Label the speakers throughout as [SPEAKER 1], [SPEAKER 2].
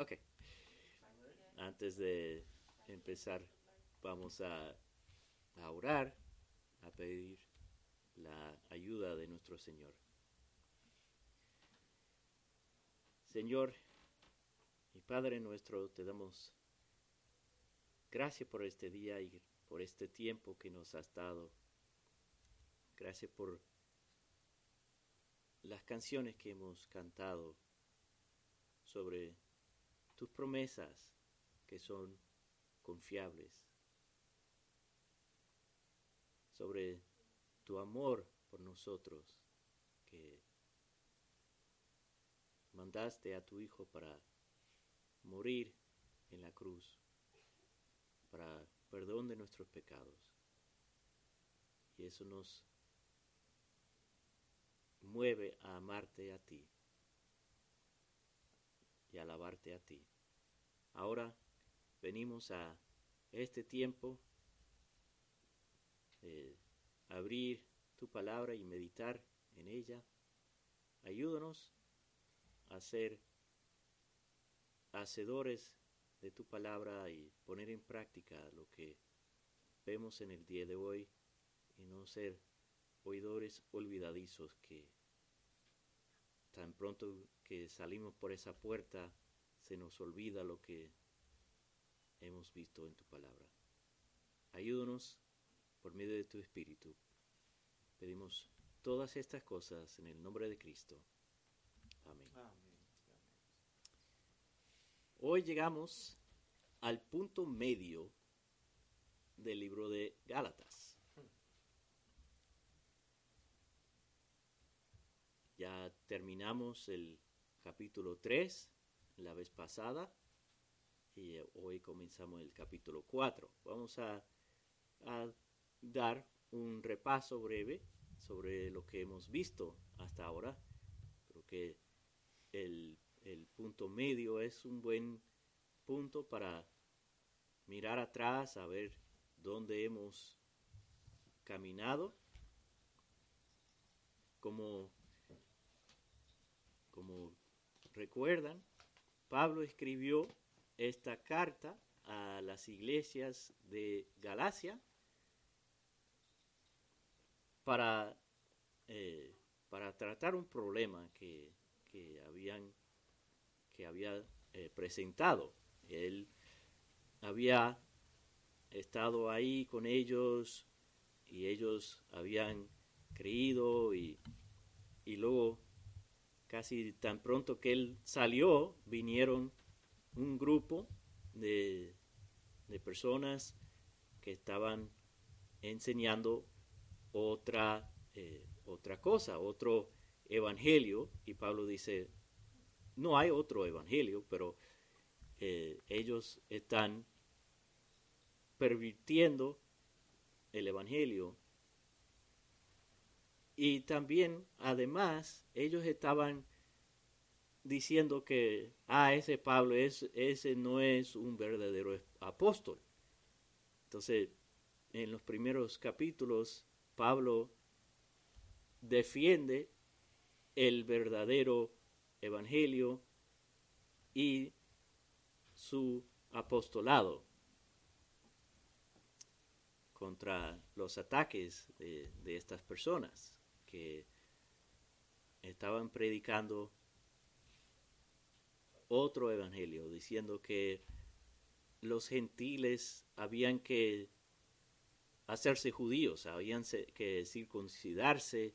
[SPEAKER 1] Ok. Antes de empezar, vamos a, a orar, a pedir la ayuda de nuestro Señor. Señor y Padre nuestro, te damos gracias por este día y por este tiempo que nos has dado. Gracias por las canciones que hemos cantado sobre tus promesas que son confiables, sobre tu amor por nosotros que mandaste a tu Hijo para morir en la cruz, para perdón de nuestros pecados. Y eso nos mueve a amarte a ti y alabarte a ti. Ahora venimos a este tiempo de abrir tu palabra y meditar en ella. Ayúdanos a ser hacedores de tu palabra y poner en práctica lo que vemos en el día de hoy y no ser oidores olvidadizos que tan pronto que salimos por esa puerta se nos olvida lo que hemos visto en tu palabra. Ayúdanos por medio de tu Espíritu. Pedimos todas estas cosas en el nombre de Cristo. Amén. Hoy llegamos al punto medio del libro de Gálatas. Ya terminamos el capítulo 3 la vez pasada y hoy comenzamos el capítulo 4. Vamos a, dar un repaso breve sobre lo que hemos visto hasta ahora. Creo que el, el punto medio es un buen punto para mirar atrás, a ver dónde hemos caminado, como, como recuerdan, Pablo escribió esta carta a las iglesias de Galacia para, eh, para tratar un problema que, habían, que había eh, presentado. Él había estado ahí con ellos y ellos habían creído y, y luego casi tan pronto que él salió vinieron un grupo de, personas que estaban enseñando otra, eh, otra cosa, otro evangelio, y Pablo dice, no hay otro evangelio, pero eh, ellos están pervirtiendo el evangelio. Y también, además, ellos estaban diciendo que, ah, ese Pablo, es, ese no es un verdadero apóstol. Entonces, en los primeros capítulos, Pablo defiende el verdadero evangelio y su apostolado contra los ataques de, de estas personas que estaban predicando otro evangelio, diciendo que los gentiles habían que hacerse judíos, habían que circuncidarse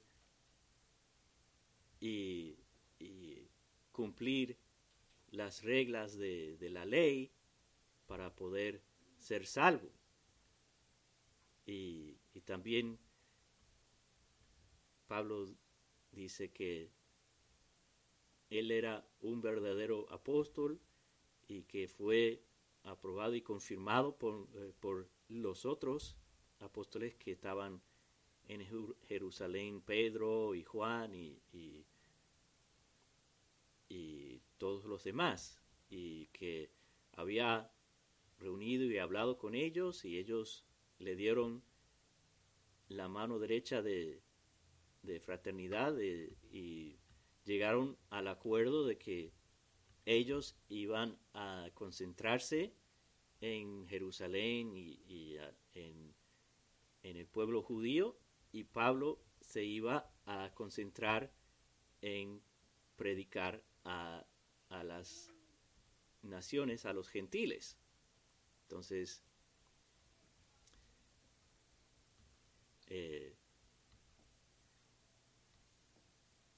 [SPEAKER 1] y, cumplir las reglas de, la ley para poder ser salvo. Y también Pablo dice que él era un verdadero apóstol y que fue aprobado y confirmado por, eh, por los otros apóstoles que estaban en Jerusalén, Pedro y Juan y, y, todos los demás, y que había reunido y hablado con ellos y ellos le dieron la mano derecha de, de fraternidad y llegaron al acuerdo de que ellos iban a concentrarse en Jerusalén y, en, el pueblo judío y Pablo se iba a concentrar en predicar a, las naciones, a los gentiles. Entonces, eh,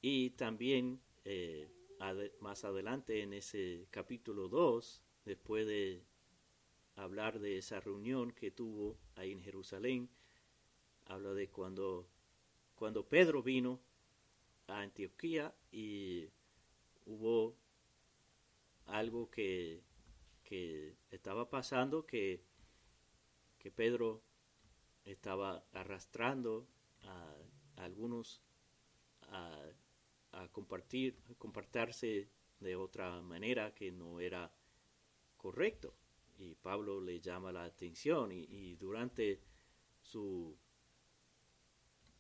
[SPEAKER 1] y también eh, más adelante en ese capítulo 2, después de hablar de esa reunión que tuvo ahí en Jerusalén, habla de cuando, cuando Pedro vino a Antioquía y hubo algo que, estaba pasando que, que Pedro estaba arrastrando a, algunos a, a compartir, compartirse de otra manera que no era correcto. Y Pablo le llama la atención y, durante su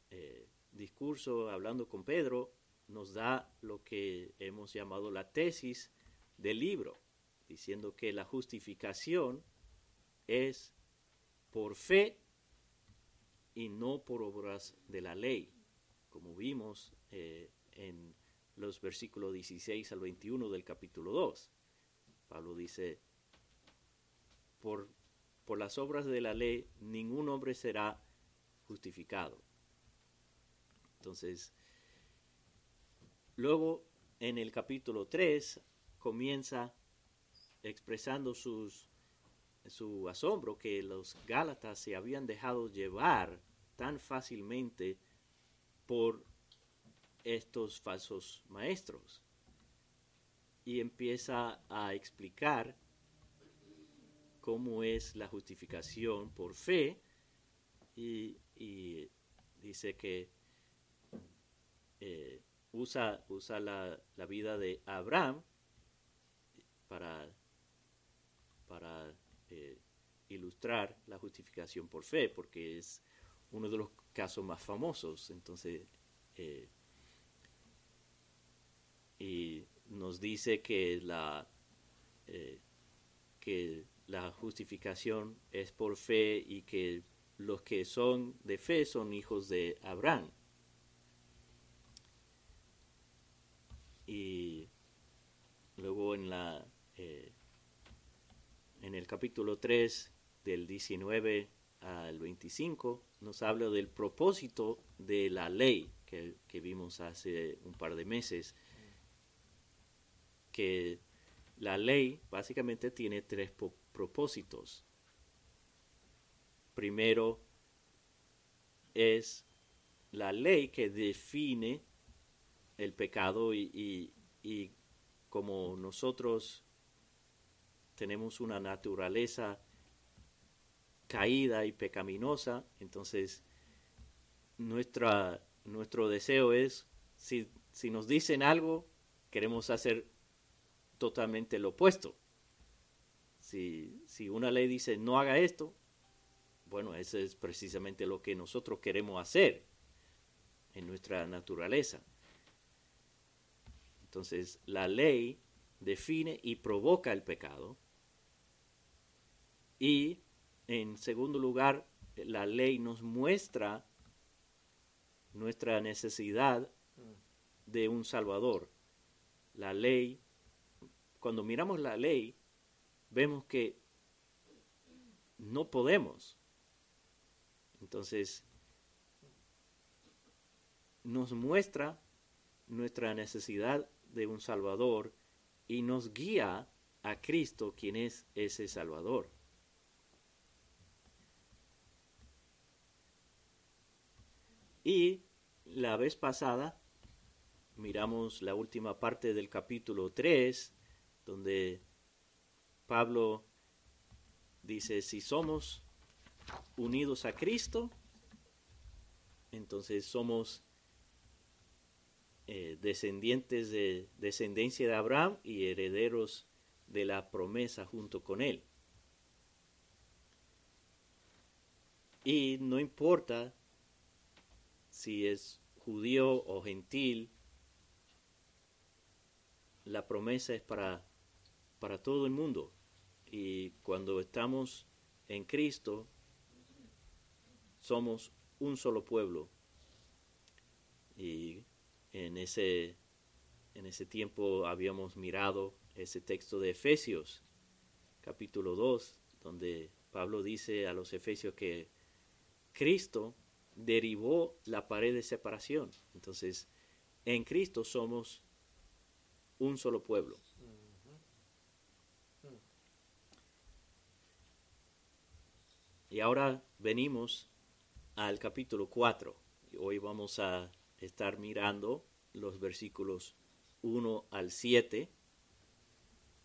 [SPEAKER 1] eh, discurso hablando con Pedro nos da lo que hemos llamado la tesis del libro, diciendo que la justificación es por fe y no por obras de la ley, como vimos eh, en los versículos 16 al 21 del capítulo 2. Pablo dice, por, por las obras de la ley ningún hombre será justificado. Entonces, luego en el capítulo 3 comienza expresando su asombro que los Gálatas se habían dejado llevar tan fácilmente por estos falsos maestros. Y empieza a explicar cómo es la justificación por fe y, dice que eh, usa, usa la, vida de Abraham para, para eh, ilustrar la justificación por fe, porque es uno de los casos más famosos. Entonces, eh, y nos dice que la, eh, que la justificación es por fe y que los que son de fe son hijos de Abraham. Y luego en la eh, en el capítulo 3 del 19 al 25 nos habla del propósito de la ley que, que vimos hace un par de meses que la ley básicamente tiene tres propósitos. Primero es la ley que define el pecado y, y como nosotros tenemos una naturaleza caída y pecaminosa, entonces nuestra, nuestro deseo es, si, si nos dicen algo, queremos hacer totalmente lo opuesto. Si, si una ley dice no haga esto, bueno, eso es precisamente lo que nosotros queremos hacer en nuestra naturaleza. Entonces, la ley define y provoca el pecado. Y, en segundo lugar, la ley nos muestra nuestra necesidad de un Salvador. La ley cuando miramos la ley, vemos que no podemos. Entonces, nos muestra nuestra necesidad de un Salvador y nos guía a Cristo, quien es ese Salvador. Y la vez pasada miramos la última parte del capítulo 3 donde Pablo dice, si somos unidos a Cristo, entonces somos eh, descendientes de descendencia de Abraham y herederos de la promesa junto con él. Y no importa si es judío o gentil, la promesa es para para todo el mundo. Y cuando estamos en Cristo, somos un solo pueblo. Y en ese, en ese tiempo habíamos mirado ese texto de Efesios, capítulo 2, donde Pablo dice a los Efesios que Cristo derivó la pared de separación. Entonces, en Cristo somos un solo pueblo. Y ahora venimos al capítulo 4. Hoy vamos a estar mirando los versículos 1 al 7,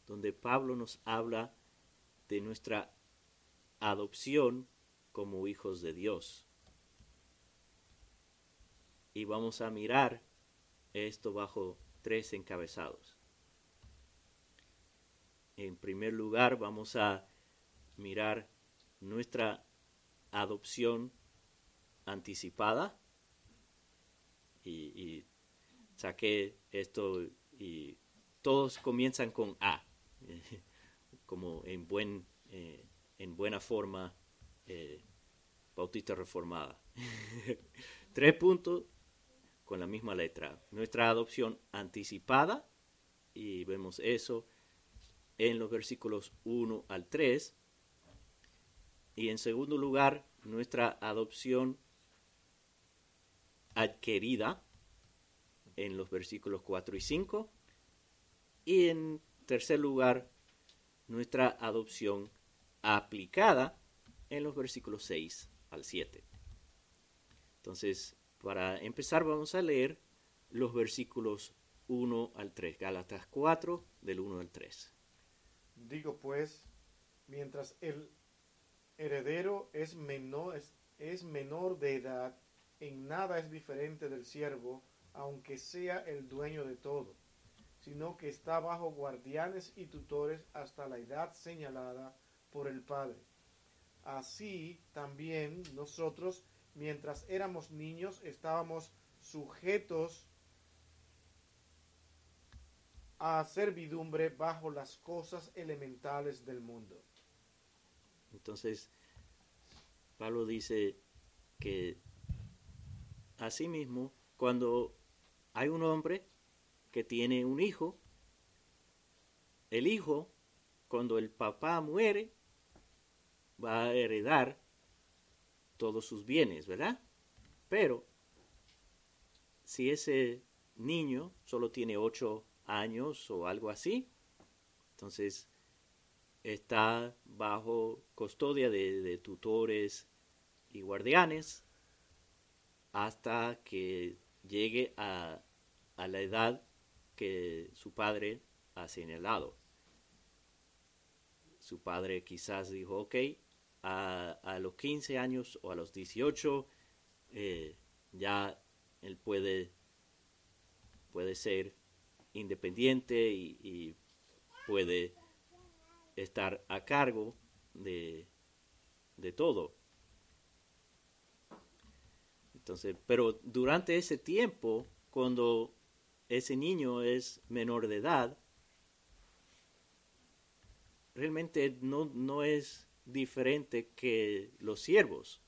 [SPEAKER 1] donde Pablo nos habla de nuestra adopción como hijos de Dios. Y vamos a mirar esto bajo tres encabezados. En primer lugar, vamos a mirar nuestra adopción anticipada y, saqué esto y todos comienzan con A, como en, buen, eh, en buena forma eh, bautista reformada. Tres puntos con la misma letra. Nuestra adopción anticipada, y vemos eso en los versículos 1 al 3. Y en segundo lugar, nuestra adopción adquirida en los versículos 4 y 5. Y en tercer lugar, nuestra adopción aplicada en los versículos 6 al 7. Entonces, para empezar vamos a leer los versículos 1 al 3, Gálatas 4 del 1 al 3.
[SPEAKER 2] Digo pues, mientras el heredero es menor, es, menor de edad, en nada es diferente del siervo, aunque sea el dueño de todo, sino que está bajo guardianes y tutores hasta la edad señalada por el Padre. Así también nosotros, mientras éramos niños, estábamos sujetos a servidumbre bajo las cosas elementales del mundo.
[SPEAKER 1] Entonces, Pablo dice que asimismo, cuando hay un hombre que tiene un hijo, el hijo, cuando el papá muere, va a heredar todos sus bienes, ¿verdad? Pero si ese niño solo tiene ocho años o algo así, entonces está bajo custodia de, tutores y guardianes hasta que llegue a, la edad que su padre ha señalado. Su padre quizás dijo, ok, a, a los 15 años o a los 18 eh, ya él puede, puede ser independiente y puede estar a cargo de, de todo. Entonces, pero durante ese tiempo, cuando ese niño es menor de edad, realmente no, no es diferente que los siervos.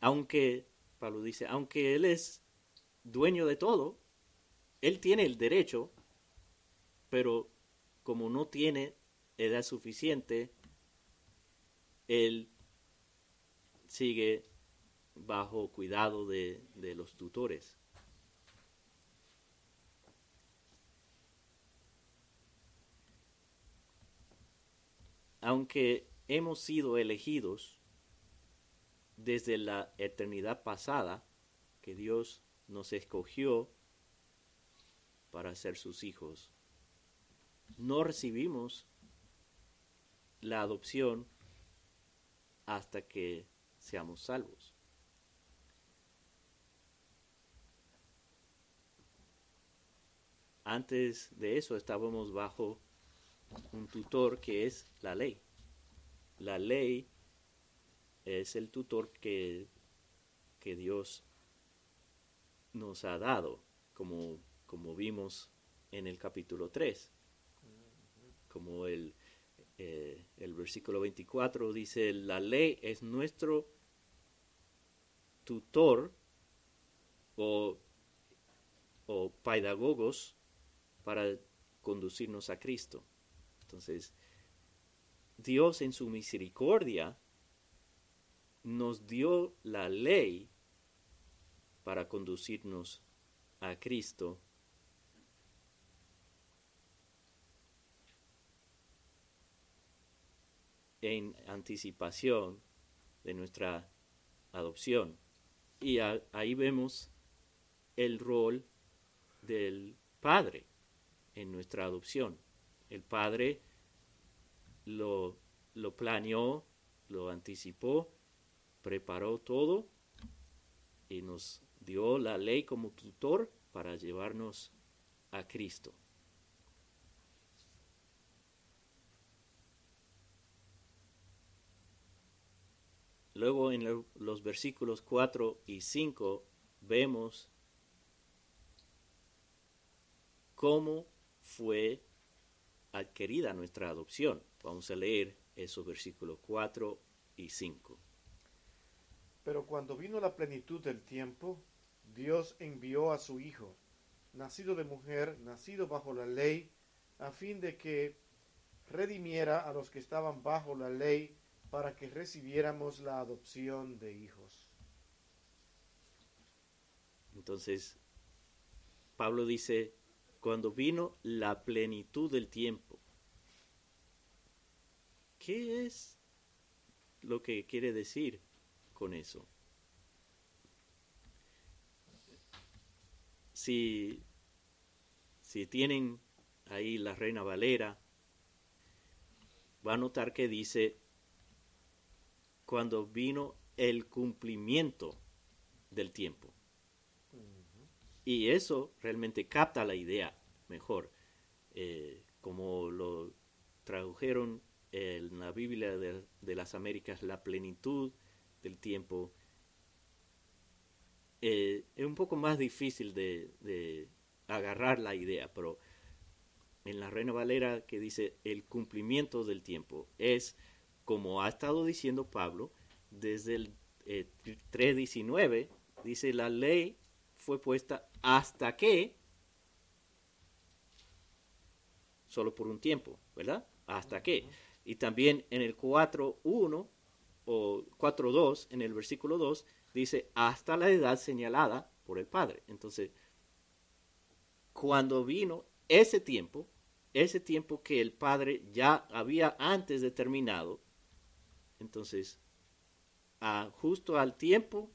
[SPEAKER 1] Aunque, Pablo dice, aunque él es dueño de todo, él tiene el derecho pero como no tiene edad suficiente, él sigue bajo cuidado de, los tutores. Aunque hemos sido elegidos desde la eternidad pasada, que Dios nos escogió para ser sus hijos, no recibimos la adopción hasta que seamos salvos. Antes de eso estábamos bajo un tutor que es la ley. La ley es el tutor que, Dios nos ha dado, como, como vimos en el capítulo 3. Como el, eh, el versículo 24 dice, la ley es nuestro tutor o, o pedagogos para conducirnos a Cristo. Entonces, Dios en su misericordia nos dio la ley para conducirnos a Cristo. En anticipación de nuestra adopción. Y ahí vemos el rol del Padre en nuestra adopción. El Padre lo, lo planeó, lo anticipó, preparó todo y nos dio la ley como tutor para llevarnos a Cristo. Luego en los versículos 4 y 5 vemos cómo fue adquirida nuestra adopción. Vamos a leer esos versículos 4 y 5.
[SPEAKER 2] Pero cuando vino la plenitud del tiempo, Dios envió a su Hijo, nacido de mujer, nacido bajo la ley, a fin de que redimiera a los que estaban bajo la ley, para que recibiéramos la adopción de hijos.
[SPEAKER 1] Entonces, Pablo dice, cuando vino la plenitud del tiempo. ¿Qué es lo que quiere decir con eso? Si, si tienen ahí la Reina Valera, va a notar que dice, cuando vino el cumplimiento del tiempo. Y eso realmente capta la idea mejor, eh, como lo tradujeron en la Biblia de, las Américas, la plenitud del tiempo. Eh, es un poco más difícil de, agarrar la idea, pero en la Reina Valera que dice el cumplimiento del tiempo es como ha estado diciendo Pablo desde el 3.19, eh, dice la ley fue puesta hasta que, solo por un tiempo, ¿verdad? Hasta que. Y también en el 4.1 o 4.2, en el versículo 2, dice hasta la edad señalada por el Padre. Entonces, cuando vino ese tiempo, ese tiempo que el Padre ya había antes determinado, entonces, justo al tiempo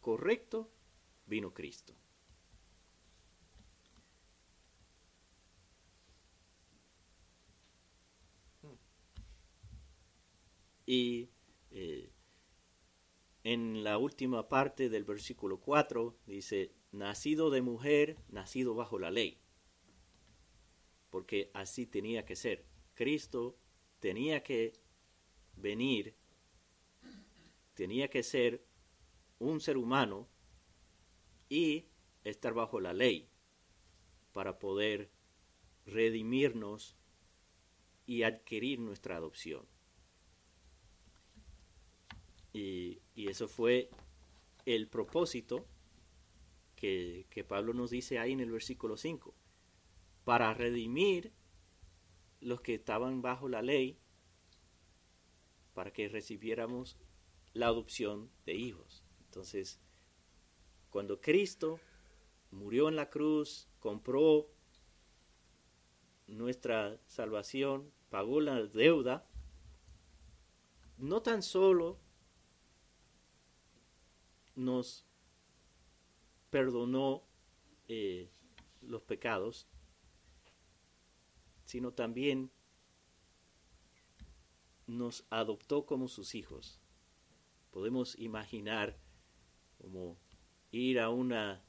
[SPEAKER 1] correcto, vino Cristo. Y eh, en la última parte del versículo 4 dice, nacido de mujer, nacido bajo la ley. Porque así tenía que ser. Cristo tenía que venir, tenía que ser un ser humano y estar bajo la ley para poder redimirnos y adquirir nuestra adopción. Y, eso fue el propósito que, que, Pablo nos dice ahí en el versículo 5, para redimir los que estaban bajo la ley, para que recibiéramos la adopción de hijos. Entonces, cuando Cristo murió en la cruz, compró nuestra salvación, pagó la deuda, no tan solo nos perdonó eh, los pecados, sino también nos adoptó como sus hijos. Podemos imaginar como ir a una,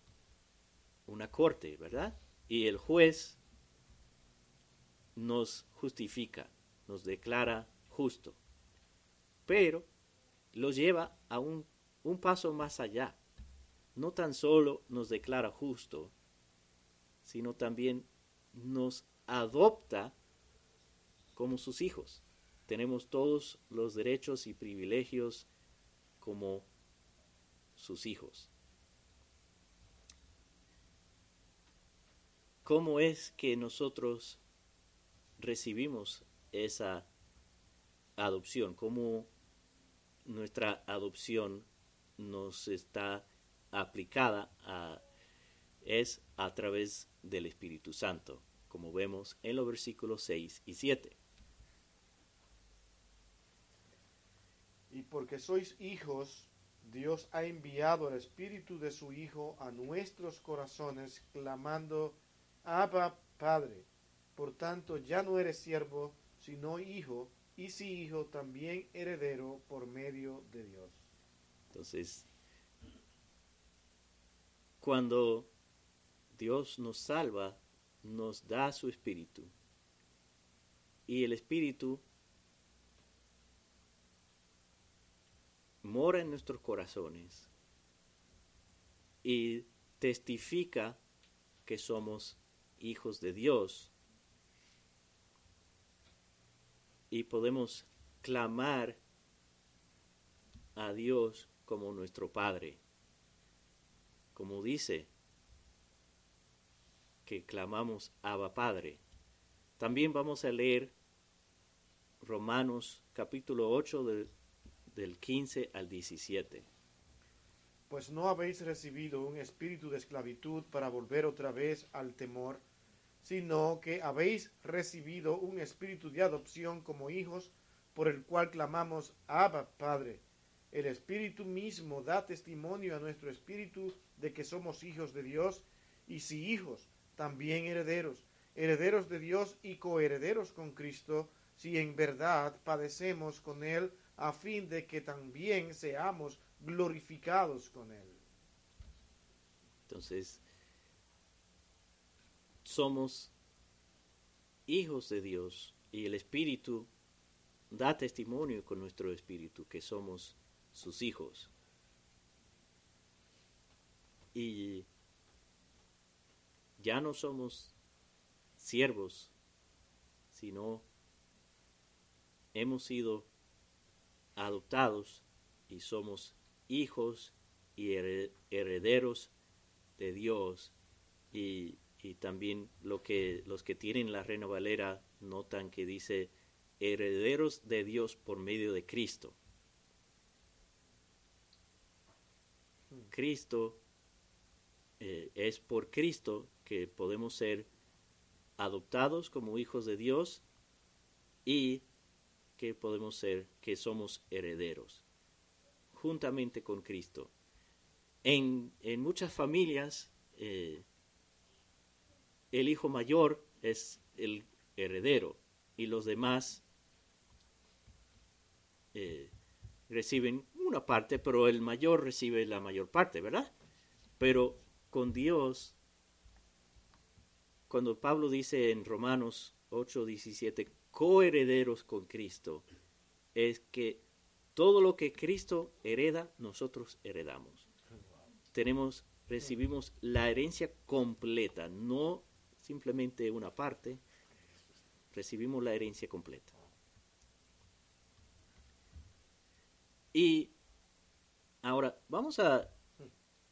[SPEAKER 1] una corte, ¿verdad? Y el juez nos justifica, nos declara justo, pero lo lleva a un, un paso más allá. No tan solo nos declara justo, sino también nos adopta como sus hijos. Tenemos todos los derechos y privilegios como sus hijos. ¿Cómo es que nosotros recibimos esa adopción? ¿Cómo nuestra adopción nos está aplicada a, es a través del Espíritu Santo, como vemos en los versículos 6 y 7.
[SPEAKER 2] Y porque sois hijos, Dios ha enviado el Espíritu de su Hijo a nuestros corazones, clamando, Abba, Padre. Por tanto, ya no eres siervo, sino hijo, y si hijo, también heredero por medio de Dios.
[SPEAKER 1] Entonces, cuando Dios nos salva, nos da su espíritu. Y el espíritu mora en nuestros corazones y testifica que somos hijos de Dios y podemos clamar a Dios como nuestro Padre. Como dice que clamamos Abba Padre. También vamos a leer Romanos capítulo 8 del 15 al 17.
[SPEAKER 2] Pues no habéis recibido un espíritu de esclavitud para volver otra vez al temor, sino que habéis recibido un espíritu de adopción como hijos, por el cual clamamos Abba Padre. El Espíritu mismo da testimonio a nuestro espíritu de que somos hijos de Dios, y si hijos, también herederos, herederos de Dios y coherederos con Cristo, si en verdad padecemos con Él, a fin de que también seamos glorificados con Él.
[SPEAKER 1] Entonces, somos hijos de Dios y el Espíritu da testimonio con nuestro Espíritu que somos sus hijos. Y ya no somos siervos, sino hemos sido adoptados y somos hijos y herederos de Dios y y también lo que los que tienen la Reina Valera notan que dice herederos de Dios por medio de Cristo. Cristo eh, es por Cristo que podemos ser adoptados como hijos de Dios y que podemos ser que somos herederos juntamente con Cristo. En, en muchas familias eh, el hijo mayor es el heredero y los demás eh, reciben una parte, pero el mayor recibe la mayor parte, ¿verdad? Pero con Dios, cuando Pablo dice en Romanos 8, 17, coherederos con Cristo, es que todo lo que Cristo hereda, nosotros heredamos. Tenemos, recibimos la herencia completa, no simplemente una parte, recibimos la herencia completa. Y ahora vamos a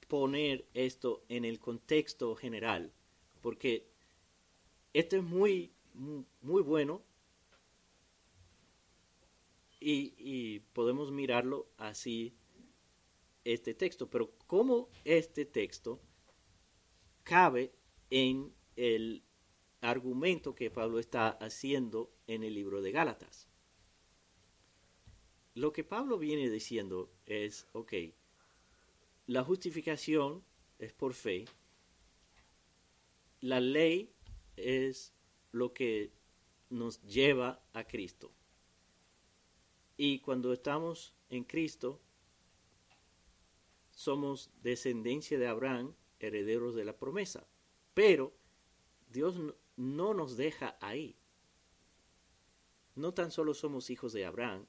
[SPEAKER 1] poner esto en el contexto general, porque esto es muy, muy bueno y, podemos mirarlo así, este texto, pero cómo este texto cabe en el argumento que Pablo está haciendo en el libro de Gálatas. Lo que Pablo viene diciendo es, ok, la justificación es por fe, la ley es lo que nos lleva a Cristo. Y cuando estamos en Cristo, somos descendencia de Abraham, herederos de la promesa. Pero Dios no nos deja ahí. No tan solo somos hijos de Abraham,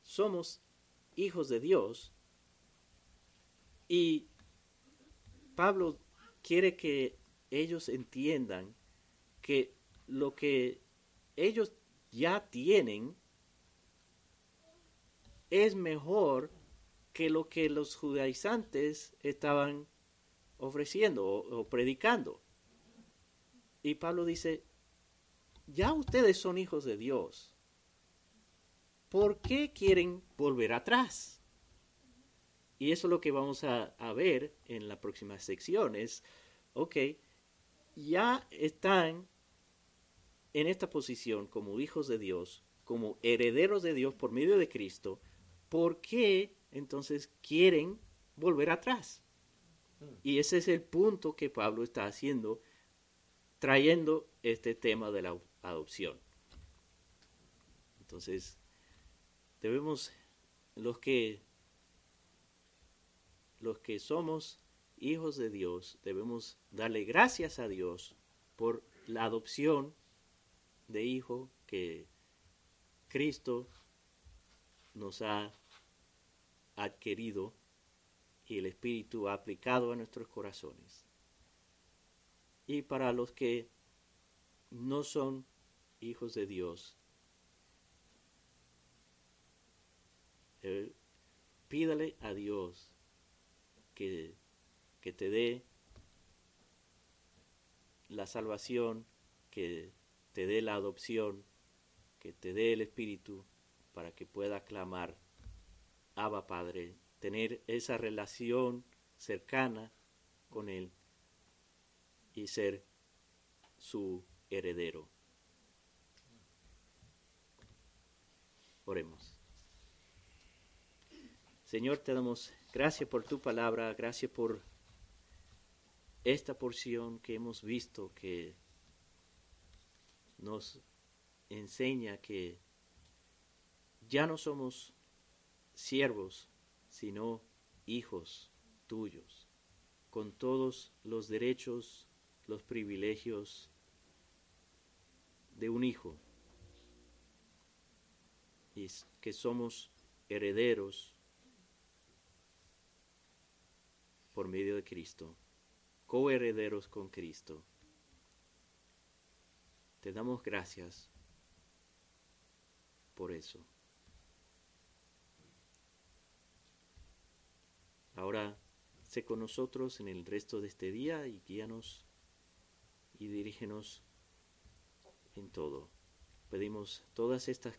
[SPEAKER 1] somos hijos de Dios. Y Pablo quiere que ellos entiendan que lo que ellos ya tienen es mejor que lo que los judaizantes estaban ofreciendo o, predicando. Y Pablo dice, ya ustedes son hijos de Dios. ¿Por qué quieren volver atrás? Y eso es lo que vamos a, a ver en la próxima sección. Es, ok, ya están en esta posición como hijos de Dios, como herederos de Dios por medio de Cristo, ¿por qué entonces quieren volver atrás? Hmm. Y ese es el punto que Pablo está haciendo, trayendo este tema de la adopción. Entonces, debemos, los que, los que somos hijos de Dios, debemos darle gracias a Dios por la adopción de hijo que Cristo nos ha adquirido y el Espíritu ha aplicado a nuestros corazones. Y para los que no son hijos de Dios, eh, pídale a Dios que, que te dé la salvación, que te dé la adopción, que te dé el Espíritu para que pueda clamar, Abba Padre, tener esa relación cercana con Él y ser su heredero. Oremos. Señor, te damos gracias por tu palabra, gracias por esta porción que hemos visto que nos enseña que ya no somos siervos, sino hijos tuyos, con todos los derechos, los privilegios de un hijo, y que somos herederos por medio de Cristo, coherederos con Cristo. Te damos gracias por eso. Ahora sé con nosotros en el resto de este día y guíanos y dirígenos en todo. Pedimos todas estas